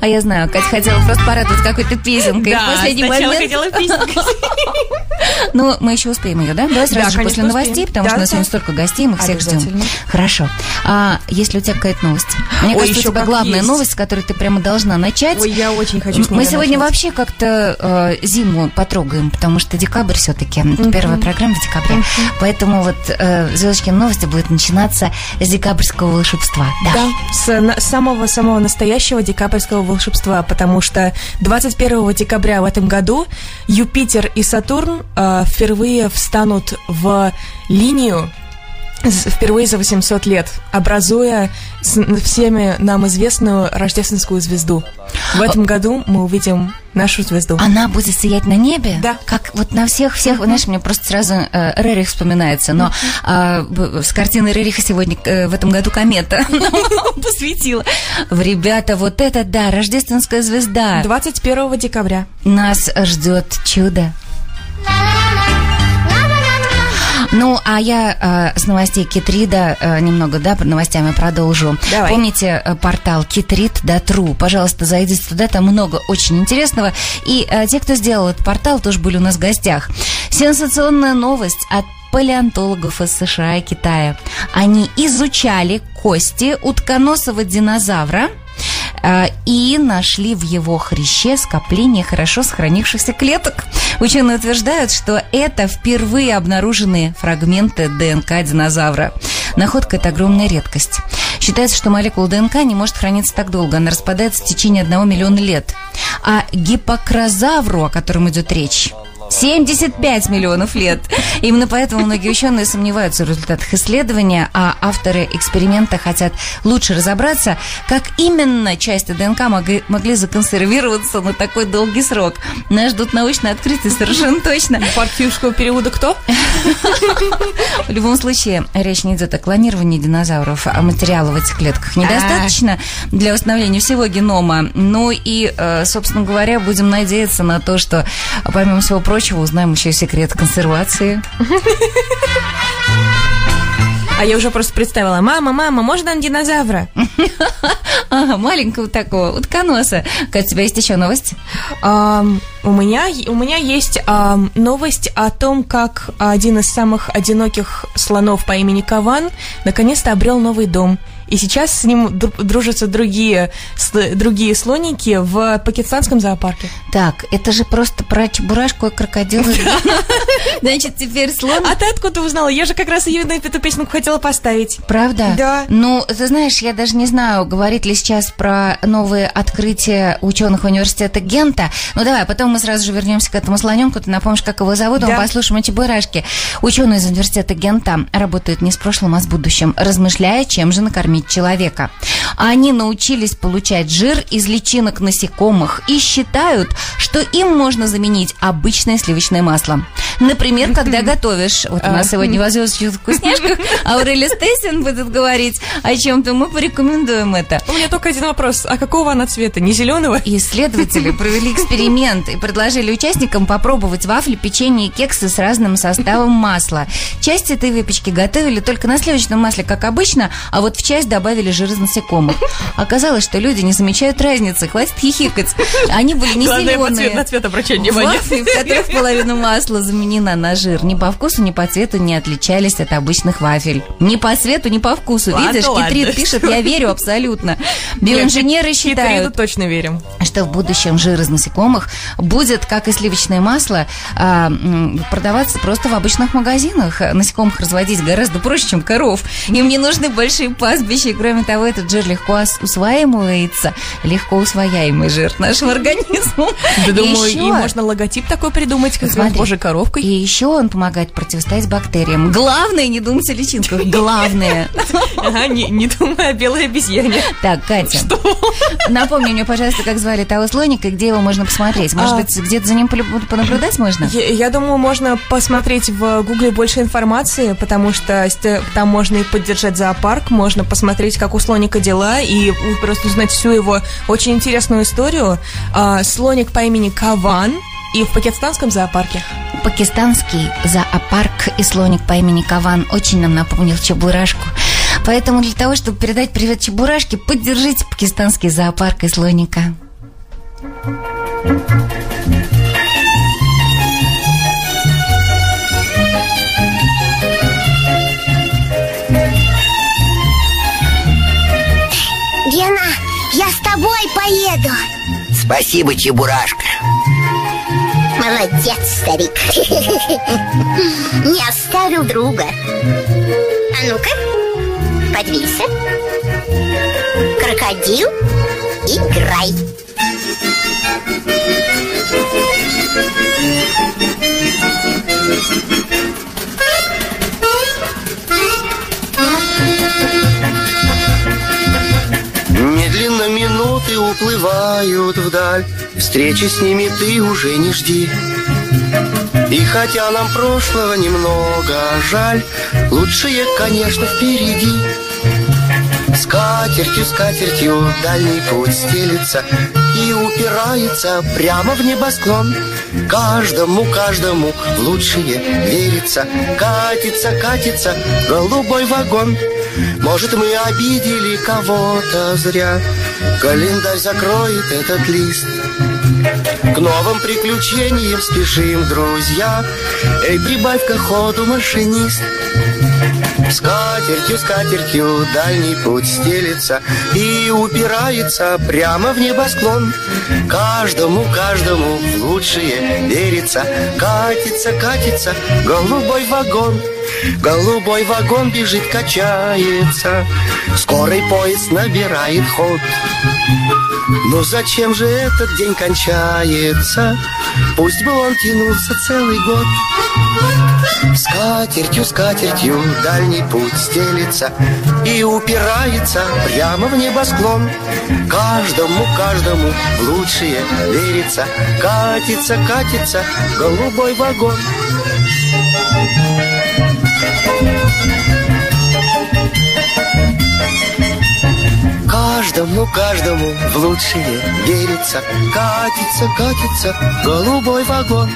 А я знаю, Катя хотела просто порадовать какой-то песенкой. Да, в последний сначала момент. хотела песенку. Ну, мы еще успеем ее, да? Давай сразу Да, же после новостей, потому что у нас сегодня столько гостей, мы всех ждем. Хорошо. А если у тебя какая-то новость? Мне Ой, кажется, у тебя главная есть. новость, с которой ты прямо должна начать. Ой, я очень хочу Мы сегодня начать. вообще как-то э, зиму потрогаем, потому что декабрь все-таки, первая программа в декабре. Поэтому вот э, Звездочкин новости будет начинаться с декабрьского волшебства. Да. Да, с самого-самого настоящего декабрьского волшебства, потому что 21 декабря в этом году Юпитер и Сатурн э, впервые встанут в линию впервые за 800 лет, образуя всеми нам известную рождественскую звезду. В этом году мы увидим нашу звезду. Она будет сиять на небе? Да. Как вот на всех-всех, знаешь, мне просто сразу э, Рерих вспоминается, но б- с картины Рериха сегодня э, в этом году комета посвятила. В ребята, вот это да, рождественская звезда. 21 декабря. Нас ждет чудо. Ну, а я э, с новостей Китрида э, немного, да, новостями продолжу. Давай. Помните э, портал kitrid.ru? Пожалуйста, зайдите туда, там много очень интересного. И э, те, кто сделал этот портал, тоже были у нас в гостях. Сенсационная новость от палеонтологов из США и Китая. Они изучали кости утконосого динозавра, и нашли в его хряще скопление хорошо сохранившихся клеток. Ученые утверждают, что это впервые обнаруженные фрагменты ДНК динозавра. Находка – это огромная редкость. Считается, что молекула ДНК не может храниться так долго. Она распадается в течение одного миллиона лет. А гиппокрозавру, о котором идет речь, 75 миллионов лет. Именно поэтому многие ученые сомневаются в результатах исследования, а авторы эксперимента хотят лучше разобраться, как именно части ДНК могли, законсервироваться на такой долгий срок. Нас ждут научные открытия совершенно точно. Юрского периода кто? В любом случае, речь не идет о клонировании динозавров, а материала в этих клетках недостаточно для установления всего генома. Ну и, э, собственно говоря, будем надеяться на то, что, помимо всего прочего, узнаем еще и секрет консервации. А я уже просто представила. Мама, мама, можно нам динозавра? Ага, маленького такого, утконоса. Катя, у тебя есть еще новость? У, меня, у меня есть новость о том, как один из самых одиноких слонов по имени Каван наконец-то обрел новый дом. И сейчас с ним дру- дружатся другие, другие слоники в пакистанском зоопарке. Так, это же просто про чебурашку и крокодила. Значит, теперь слон А ты откуда узнала? Я же как раз ее на эту песенку хотела поставить. Правда? Да. Ну, ты знаешь, я даже не знаю, говорит ли сейчас про новые открытия ученых университета Гента. Ну давай, потом мы сразу же вернемся к этому слоненку. Ты напомнишь, как его зовут, а мы Да. послушаем эти барашки. Ученые из университета Гента работают не с прошлым, а с будущим, размышляя, чем же накормить человека. Они научились получать жир из личинок насекомых и считают, что им можно заменить обычное сливочное масло. Например, когда готовишь. Вот у нас сегодня в «Звездочных вкусняшках» Аурелия Стейсин будет говорить о чем-то. Мы порекомендуем это. У меня только один вопрос. А какого она цвета? Не зеленого? Исследователи провели эксперимент и предложили участникам попробовать вафли, печенье и кексы с разным составом масла. Часть этой выпечки готовили только на сливочном масле, как обычно, а вот в часть добавили жир из насекомых. Оказалось, что люди не замечают разницы, хватит хихикать. Они были не Главное, на цвет, зеленые. на цвет обращать внимание. Вафли, в которых половина масла заменена на жир, ни по вкусу, ни по цвету не отличались от обычных вафель. Ни по цвету, ни по вкусу. Ладно, Видишь, ладно. Китрит пишет, я верю абсолютно. Биоинженеры Хитриду считают, точно верим. что в будущем жир из насекомых будет, как и сливочное масло, а, продаваться просто в обычных магазинах. Насекомых разводить гораздо проще, чем коров. Им не нужны большие пастбища. И, кроме того, этот жир легко усваивается, легко усвояемый жир нашим организмом. Да думаю, и можно логотип такой придумать, как божьей коровкой. И еще он помогает противостоять бактериям. Главное, не думать о личинках. Главное. Не, думай о белой обезьяне. Так, Катя, напомни мне, пожалуйста, как звали того слоника и где его можно посмотреть. Может А. быть, где-то за ним понаблюдать можно? Я, думаю, можно посмотреть в Гугле больше информации, потому что там можно и поддержать зоопарк, можно посмотреть, как у слоника дела, и просто узнать всю его очень интересную историю. А, слоник по имени Каван, и в пакистанском зоопарке. Пакистанский зоопарк и слоник по имени Каван очень нам напомнил Чебурашку. Поэтому для того, чтобы передать привет Чебурашке, поддержите пакистанский зоопарк и слоника. Гена, Спасибо, Чебурашка. Молодец, старик. Не оставил друга. А ну-ка, подвинься. Крокодил, играй. Медленно уплывают вдаль. Встречи с ними ты уже не жди. И хотя нам прошлого немного жаль Лучшее, конечно, впереди Скатертью, скатертью дальний путь стелится И упирается прямо в небосклон. Каждому, каждому в лучшее верится. Катится, катится голубой вагон. Может, мы обидели кого-то зря. Календарь закроет этот лист. К новым приключениям спешим, друзья. Эй, прибавь-ка ходу, машинист Скатертью, скатертью дальний путь стелится И упирается прямо в небосклон. Каждому, каждому в лучшее верится. Катится, катится голубой вагон. Голубой вагон бежит, качается. Скорый поезд набирает ход. Но зачем же этот день кончается? Пусть бы он тянулся целый год. Скатертью, скатертью дальний путь стелится И упирается прямо в небосклон. Каждому, каждому лучшее верится. Катится, катится голубой вагон. Каждому, каждому в лучшее верится. Катится, катится голубой вагон